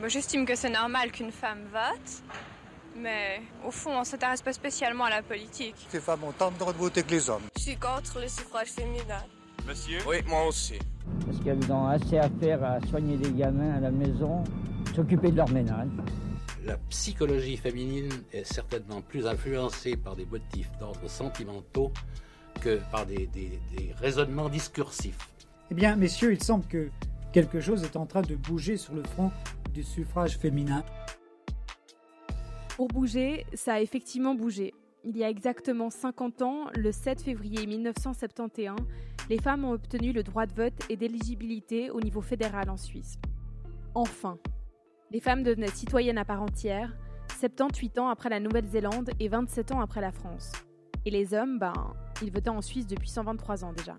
moi, j'estime que c'est normal qu'une femme vote, mais au fond, on s'intéresse pas spécialement à la politique. Les femmes ont tant de droits de voter que les hommes. Je suis contre le suffrage féminin. Monsieur Oui, moi aussi. Parce qu'elles ont assez à faire à soigner les gamins à la maison, s'occuper de leur ménage. La psychologie féminine est certainement plus influencée par des motifs d'ordre sentimentaux que par des, des, des raisonnements discursifs. Eh bien, messieurs, il semble que quelque chose est en train de bouger sur le front du suffrage féminin. Pour bouger, ça a effectivement bougé. Il y a exactement 50 ans, le 7 février 1971, les femmes ont obtenu le droit de vote et d'éligibilité au niveau fédéral en Suisse. Enfin, les femmes devenaient citoyennes à part entière, 78 ans après la Nouvelle-Zélande et 27 ans après la France. Et les hommes, ben, ils votaient en Suisse depuis 123 ans déjà.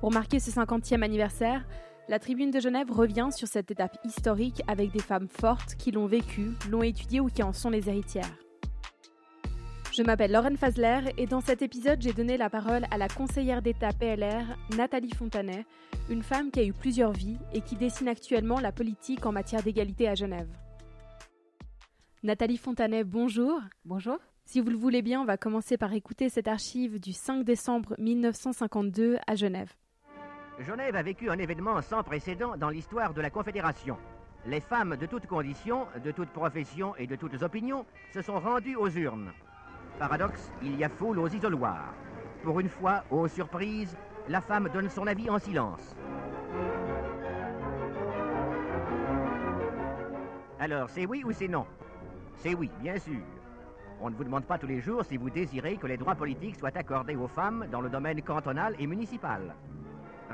Pour marquer ce 50e anniversaire, la Tribune de Genève revient sur cette étape historique avec des femmes fortes qui l'ont vécue, l'ont étudiée ou qui en sont les héritières. Je m'appelle Lauren Fazler et dans cet épisode, j'ai donné la parole à la conseillère d'État PLR, Nathalie Fontanet, une femme qui a eu plusieurs vies et qui dessine actuellement la politique en matière d'égalité à Genève. Nathalie Fontanet, bonjour. Bonjour. Si vous le voulez bien, on va commencer par écouter cette archive du 5 décembre 1952 à Genève. Genève a vécu un événement sans précédent dans l'histoire de la Confédération. Les femmes de toutes conditions, de toutes professions et de toutes opinions se sont rendues aux urnes. Paradoxe, il y a foule aux isoloirs. Pour une fois, aux surprises, la femme donne son avis en silence. Alors, c'est oui ou c'est non? C'est oui, bien sûr. On ne vous demande pas tous les jours si vous désirez que les droits politiques soient accordés aux femmes dans le domaine cantonal et municipal.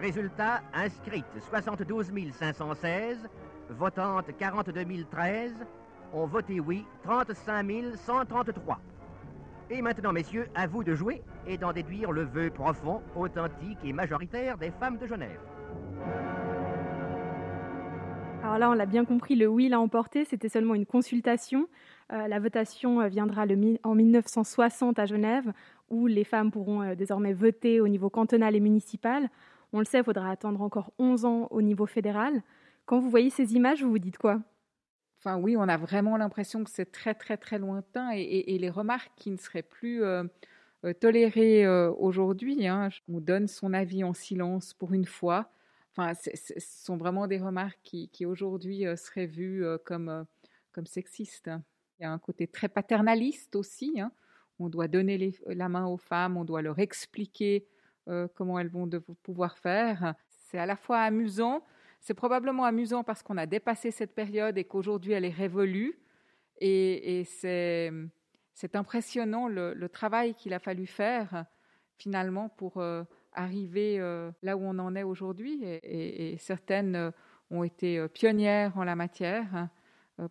Résultat, inscrites 72 516, votantes 42 013, ont voté oui 35 133. Et maintenant, messieurs, à vous de jouer et d'en déduire le vœu profond, authentique et majoritaire des femmes de Genève. Alors là, on l'a bien compris, le oui l'a emporté, c'était seulement une consultation. Euh, la votation viendra le, en 1960 à Genève, où les femmes pourront euh, désormais voter au niveau cantonal et municipal. On le sait, il faudra attendre encore 11 ans au niveau fédéral. Quand vous voyez ces images, vous vous dites quoi? Enfin oui, on a vraiment l'impression que c'est très très très lointain et, les remarques qui ne seraient plus euh, tolérées euh, aujourd'hui. Hein, on donne son avis en silence pour une fois. Enfin, ce sont vraiment des remarques qui, aujourd'hui euh, seraient vues comme, comme sexistes. Il y a un côté très paternaliste aussi. Hein. On doit donner la main aux femmes, on doit leur expliquer comment elles vont de pouvoir faire. C'est à la fois amusant, c'est probablement amusant parce qu'on a dépassé cette période et qu'aujourd'hui elle est révolue. Et, c'est, impressionnant le, travail qu'il a fallu faire finalement pour euh, arriver euh, là où on en est aujourd'hui. Et, certaines euh, ont été pionnières en la matière hein,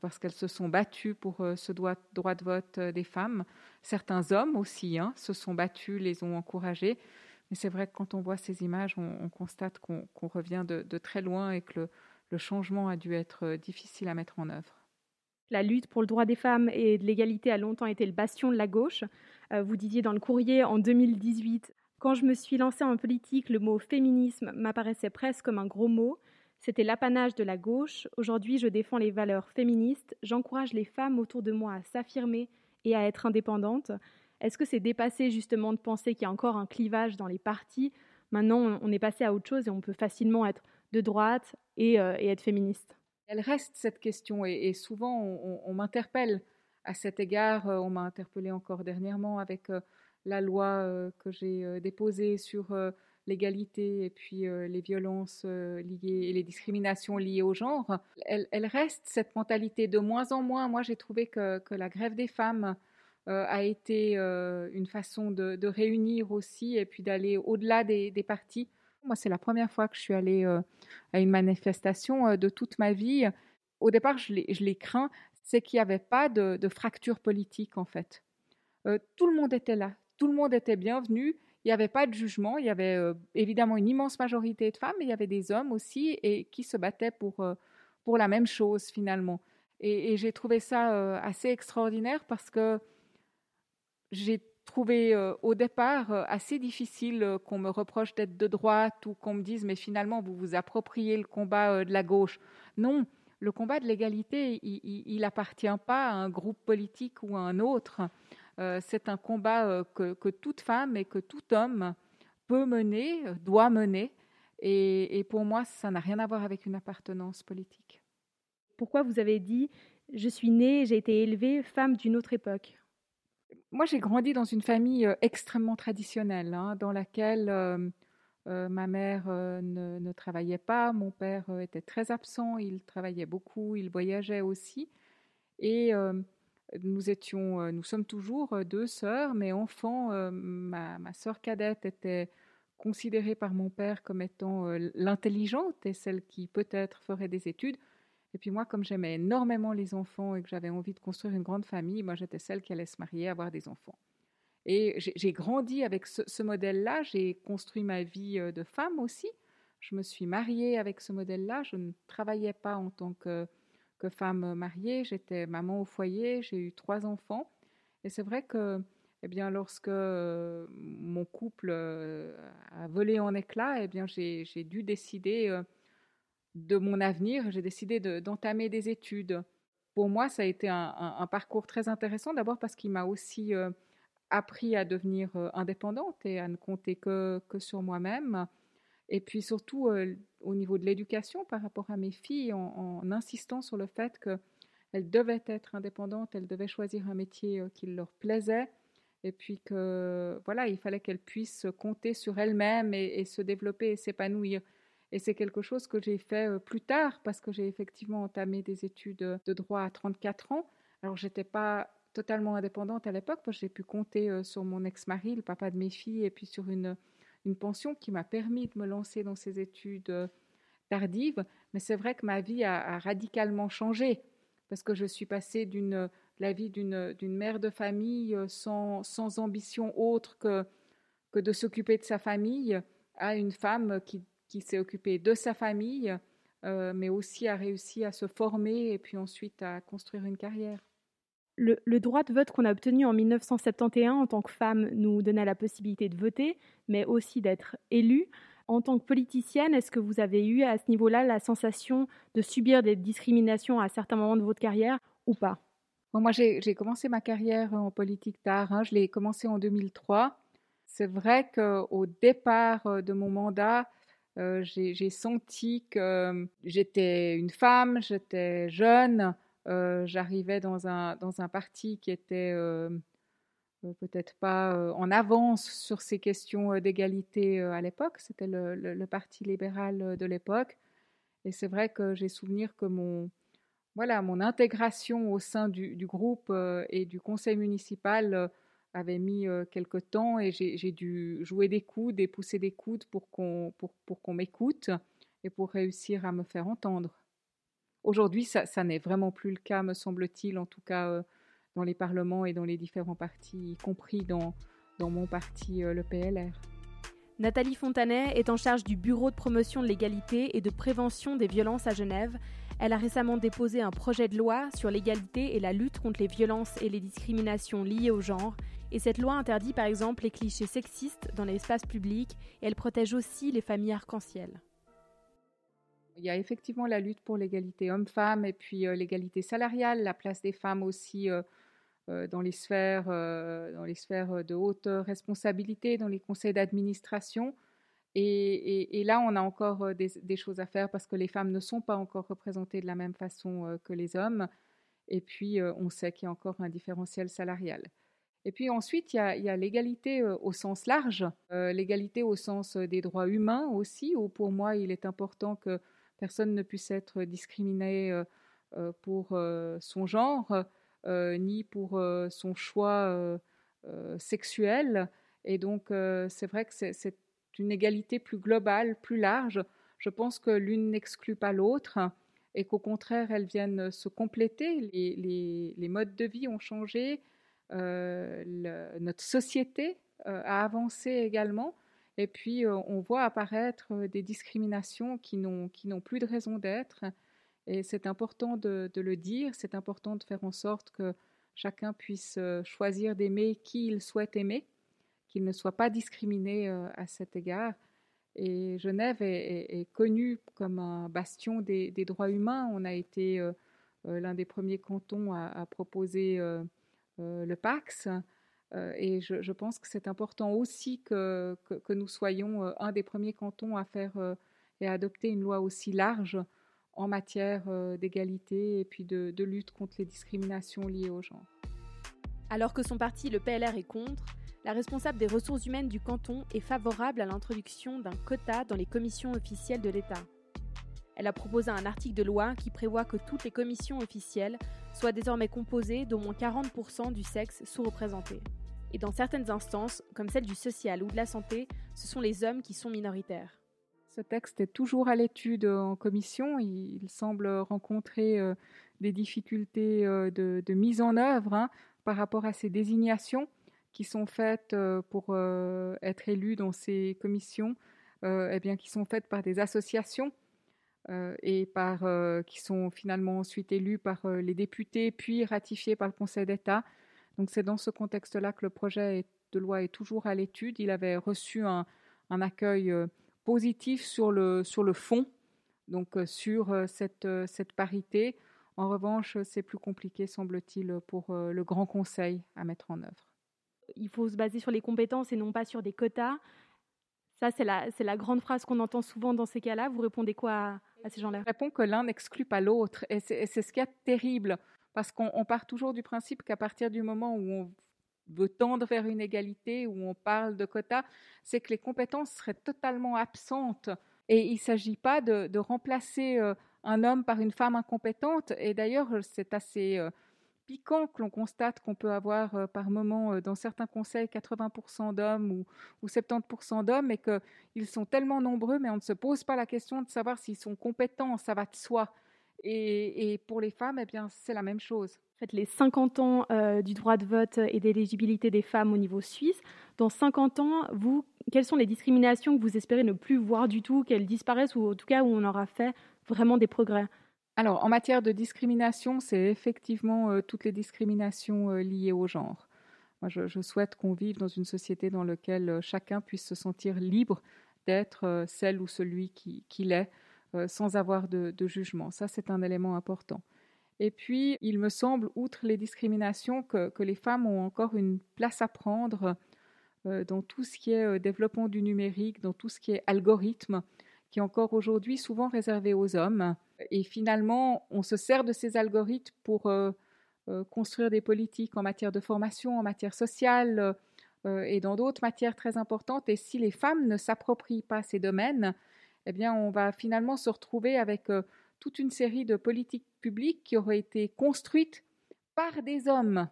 parce qu'elles se sont battues pour ce droit, droit de vote des femmes. Certains hommes aussi hein, se sont battus, les ont encouragés. Mais c'est vrai que quand on voit ces images, on, on constate qu'on qu revient de, très loin et que le, le, changement a dû être difficile à mettre en œuvre. La lutte pour le droit des femmes et de l'égalité a longtemps été le bastion de la gauche. Euh, vous disiez dans le courrier en 2018, quand je me suis lancée en politique, le mot féminisme m'apparaissait presque comme un gros mot. C'était l'apanage de la gauche. Aujourd'hui, je défends les valeurs féministes. J'encourage les femmes autour de moi à s'affirmer et à être indépendantes. Est-ce que c'est dépassé justement de penser qu'il y a encore un clivage dans les partis? Maintenant, on est passé à autre chose et on peut facilement être de droite et, euh, être féministe. Elle reste cette question et, souvent on, m'interpelle à cet égard. Euh, on m'a interpellé encore dernièrement avec euh, la loi que j'ai déposée sur l'égalité et puis les violences liées et les discriminations liées au genre. Elle, reste cette mentalité de moins en moins. Moi, j'ai trouvé que, la grève des femmes a été euh, une façon de, réunir aussi et puis d'aller au-delà des, partis. Moi, c'est la première fois que je suis allée euh, à une manifestation de toute ma vie. Au départ, je les crains, c'est qu'il n'y avait pas de, fracture politique en fait. tout le monde était là, tout le monde était bienvenu. Il n'y avait pas de jugement. Il y avait évidemment une immense majorité de femmes, mais il y avait des hommes aussi et qui se battaient pour, pour la même chose finalement. Et j'ai trouvé ça assez extraordinaire parce que j'ai trouvé euh, au départ euh, assez difficile euh, qu'on me reproche d'être de droite ou qu'on me dise mais finalement vous vous appropriez le combat de la gauche. Non, le combat de l'égalité, il n'appartient pas à un groupe politique ou à un autre. C'est un combat que, toute femme et que tout homme peut mener, doit mener. Et, pour moi, ça n'a rien à voir avec une appartenance politique. Pourquoi vous avez dit je suis née, j'ai été élevée femme d'une autre époque? Moi, j'ai grandi dans une famille extrêmement traditionnelle, hein, dans laquelle ma mère ne, travaillait pas, mon père était très absent, il travaillait beaucoup, il voyageait aussi. Et nous étions, nous sommes toujours deux sœurs, mais enfants, ma, ma sœur cadette était considérée par mon père comme étant l'intelligente et celle qui peut-être ferait des études. Et puis moi, comme j'aimais énormément les enfants et que j'avais envie de construire une grande famille, moi j'étais celle qui allait se marier, avoir des enfants. Et j'ai grandi avec ce, modèle-là, j'ai construit ma vie de femme aussi. Je me suis mariée avec ce modèle-là, je ne travaillais pas en tant que femme mariée, j'étais maman au foyer, j'ai eu trois enfants. Et c'est vrai que, eh bien, lorsque euh, mon couple euh, a volé en éclats, eh j'ai dû décider euh, de mon avenir. J'ai décidé d'entamer des études. Pour moi, ça a été un, parcours très intéressant, d'abord parce qu'il m'a aussi appris à devenir indépendante et à ne compter que, que sur moi-même. Et puis surtout, au niveau de l'éducation par rapport à mes filles en, insistant sur le fait qu'elles devaient être indépendantes, elles devaient choisir un métier euh, qui leur plaisait et puis que voilà, il fallait qu'elles puissent compter sur elles-mêmes et, se développer et s'épanouir. Et c'est quelque chose que j'ai fait plus tard parce que j'ai effectivement entamé des études de droit à 34 ans. Alors j'étais pas totalement indépendante à l'époque parce que j'ai pu compter sur mon ex-mari, le papa de mes filles, et puis sur une une pension qui m'a permis de me lancer dans ces études tardives. Mais c'est vrai que ma vie a, radicalement changé parce que je suis passée d'une la vie d'une mère de famille sans, sans ambition autre que, que de s'occuper de sa famille à une femme qui, qui s'est occupée de sa famille, euh, mais aussi a réussi à se former et puis ensuite à construire une carrière. Le, droit de vote qu'on a obtenu en 1971 en tant que femme nous donnait la possibilité de voter, mais aussi d'être élue. En tant que politicienne, est-ce que vous avez eu à ce niveau-là la sensation de subir des discriminations à certains moments de votre carrière ou pas? Moi, j'ai commencé ma carrière en politique tard. Hein. Je l'ai commencé en 2003. C'est vrai qu'au départ euh, de mon mandat, euh, j'ai senti que j'étais une femme, j'étais jeune, euh, j'arrivais dans un, dans un parti qui était euh, peut-être pas en avance sur ces questions d'égalité à l'époque. C'était le, le, Parti libéral de l'époque. Et c'est vrai que j'ai souvenir que mon, voilà, mon intégration au sein du, du groupe et du conseil municipal avait mis quelque temps et j'ai dû jouer des coudes et pousser des coudes pour qu'on pour, qu'on m'écoute et pour réussir à me faire entendre. Aujourd'hui, ça, n'est vraiment plus le cas, me semble-t-il, en tout cas euh, dans les parlements et dans les différents partis, y compris dans, dans mon parti, euh, le PLR. Nathalie Fontanet est en charge du Bureau de promotion de l'égalité et de prévention des violences à Genève. Elle a récemment déposé un projet de loi sur l'égalité et la lutte contre les violences et les discriminations liées au genre. Et cette loi interdit par exemple les clichés sexistes dans l'espace public et elle protège aussi les familles arc-en-ciel. Il y a effectivement la lutte pour l'égalité homme-femme et puis euh, l'égalité salariale, la place des femmes aussi euh, euh, dans, les sphères, dans les sphères de haute responsabilité, dans les conseils d'administration. Et, là, on a encore des, choses à faire parce que les femmes ne sont pas encore représentées de la même façon que les hommes. Et puis, on sait qu'il y a encore un différentiel salarial. Et puis ensuite, il y a, l'égalité au sens large, l'égalité au sens des droits humains aussi, où pour moi, il est important que personne ne puisse être discriminé euh, euh, pour euh, son genre, ni pour son choix sexuel. Et donc, c'est vrai que c'est une égalité plus globale, plus large. Je pense que l'une n'exclut pas l'autre et qu'au contraire, elles viennent se compléter. Les, modes de vie ont changé, notre société a avancé également. Et puis, euh, on voit apparaître euh, des discriminations qui n'ont plus de raison d'être. Et c'est important de, le dire, c'est important de faire en sorte que chacun puisse euh, choisir d'aimer qui il souhaite aimer, qu'il ne soit pas discriminé à cet égard. Et Genève est, connue comme un bastion des, droits humains. On a été l'un des premiers cantons à, proposer le Pax. et je, pense que c'est important aussi que, que, nous soyons un des premiers cantons à faire et à adopter une loi aussi large en matière d'égalité et puis de, de lutte contre les discriminations liées au genre. Alors que son parti, le PLR, est contre, la responsable des ressources humaines du canton est favorable à l'introduction d'un quota dans les commissions officielles de l'État. Elle a proposé un article de loi qui prévoit que toutes les commissions officielles soient désormais composées d'au moins 40% du sexe sous-représenté. Et dans certaines instances, comme celle du social ou de la santé, ce sont les hommes qui sont minoritaires. Ce texte est toujours à l'étude en commission. Il semble rencontrer euh, des difficultés euh, de, mise en œuvre hein, par rapport à ces désignations qui sont faites euh, pour être élus dans ces commissions, eh bien, qui sont faites par des associations et par, qui sont finalement ensuite élus par les députés, puis ratifiés par le Conseil d'État. Donc c'est dans ce contexte-là que le projet de loi est toujours à l'étude. Il avait reçu un, accueil positif sur le, sur le fond, donc euh, sur euh, cette, euh, cette parité. En revanche, c'est plus compliqué, semble-t-il, pour le Grand Conseil à mettre en œuvre. Il faut se baser sur les compétences et non pas sur des quotas. Ça, c'est la, grande phrase qu'on entend souvent dans ces cas-là. Vous répondez quoi à, ces gens-là? Je réponds que l'un n'exclut pas l'autre. Et c'est, ce qui est terrible, parce qu'on part toujours du principe qu'à partir du moment où on veut tendre vers une égalité, où on parle de quotas, c'est que les compétences seraient totalement absentes. Et il ne s'agit pas de, remplacer euh, un homme par une femme incompétente. Et d'ailleurs, c'est assez euh, piquant que l'on constate qu'on peut avoir euh, par moment dans certains conseils 80% d'hommes ou, ou 70% d'hommes et qu'ils sont tellement nombreux, mais on ne se pose pas la question de savoir s'ils sont compétents, ça va de soi. Et, pour les femmes, eh bien, c'est la même chose. En fait, les 50 ans euh, du droit de vote et d'éligibilité des femmes au niveau suisse, dans 50 ans, vous, quelles sont les discriminations que vous espérez ne plus voir du tout, qu'elles disparaissent ou en tout cas où on aura fait vraiment des progrès? Alors, en matière de discrimination, c'est effectivement euh, toutes les discriminations euh, liées au genre. Moi, je, souhaite qu'on vive dans une société dans laquelle chacun puisse se sentir libre d'être celle ou celui qu'il qui est euh, sans avoir de, jugement. Ça, c'est un élément important. Et puis, il me semble, outre les discriminations, que, les femmes ont encore une place à prendre euh, dans tout ce qui est euh, développement du numérique, dans tout ce qui est algorithme, qui est encore aujourd'hui souvent réservé aux hommes. Et finalement, on se sert de ces algorithmes pour construire des politiques en matière de formation, en matière sociale et dans d'autres matières très importantes. Et si les femmes ne s'approprient pas ces domaines, eh bien, on va finalement se retrouver avec euh, toute une série de politiques publiques qui auraient été construites par des hommes.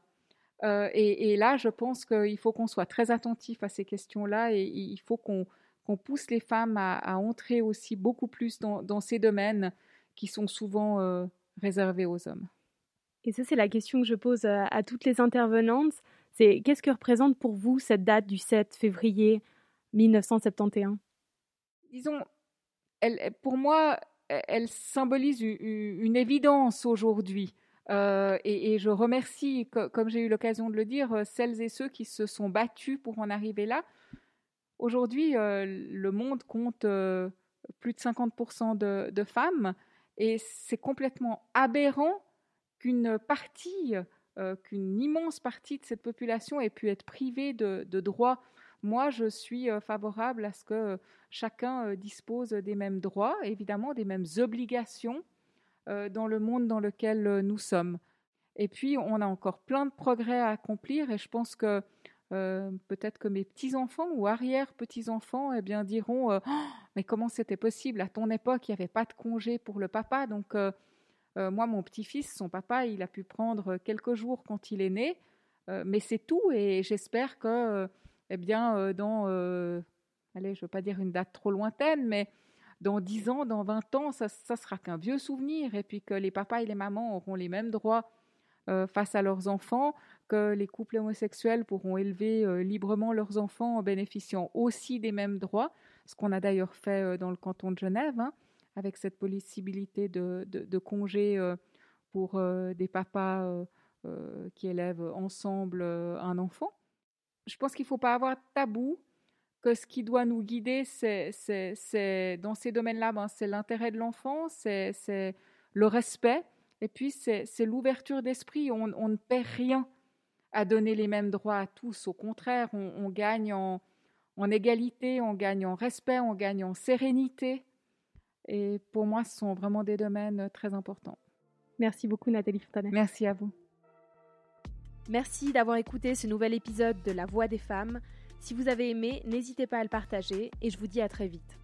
Euh, et, là, je pense qu'il faut qu'on soit très attentif à ces questions-là et il faut qu'on pousse les femmes à, entrer aussi beaucoup plus dans, ces domaines qui sont souvent euh, réservés aux hommes. Et ça, c'est la question que je pose à, à toutes les intervenantes. C'est qu'est-ce que représente pour vous cette date du 7 février 1971 Disons, pour moi, e, elle symbolise une, évidence aujourd'hui. Euh, et, je remercie, comme j'ai eu l'occasion de le dire, euh, celles et ceux qui se sont battus pour en arriver là. Aujourd'hui, euh, le monde compte plus de 50% de, femmes et c'est complètement aberrant qu'une partie, qu'une immense partie de cette population ait pu être privée de, droits moi, je suis favorable à ce que chacun dispose des mêmes droits, évidemment des mêmes obligations dans le monde dans lequel nous sommes. Et puis, on a encore plein de progrès à accomplir et je pense que peut-être que mes petits-enfants ou arrière-petits-enfants eh bien, diront «Oh, Mais comment c'était possible? À ton époque, il n'y avait pas de congé pour le papa. Donc, moi, mon petit-fils, son papa, il a pu prendre quelques jours quand il est né. mais c'est tout et j'espère que eh bien, euh, dans, euh, allez, je veux pas dire une date trop lointaine, mais dans 10 ans, dans 20 ans, ça, ça sera qu'un vieux souvenir, et puis que les papas et les mamans auront les mêmes droits euh, face à leurs enfants, que les couples homosexuels pourront élever librement leurs enfants en bénéficiant aussi des mêmes droits, ce qu'on a d'ailleurs fait dans le canton de Genève, hein, avec cette possibilité de, de, de congé pour des papas qui élèvent ensemble un enfant. Je pense qu'il ne faut pas avoir tabou que ce qui doit nous guider, c'est dans ces domaines-là, ben, c'est l'intérêt de l'enfant, c'est le respect, et puis c'est l'ouverture d'esprit. On, ne perd rien à donner les mêmes droits à tous. Au contraire, on, gagne en, en, égalité, on gagne en respect, on gagne en sérénité. Et pour moi, ce sont vraiment des domaines très importants. Merci beaucoup, Nathalie Fontanet. Merci à vous. Merci d'avoir écouté ce nouvel épisode de La Voix des femmes. Si vous avez aimé, n'hésitez pas à le partager et je vous dis à très vite.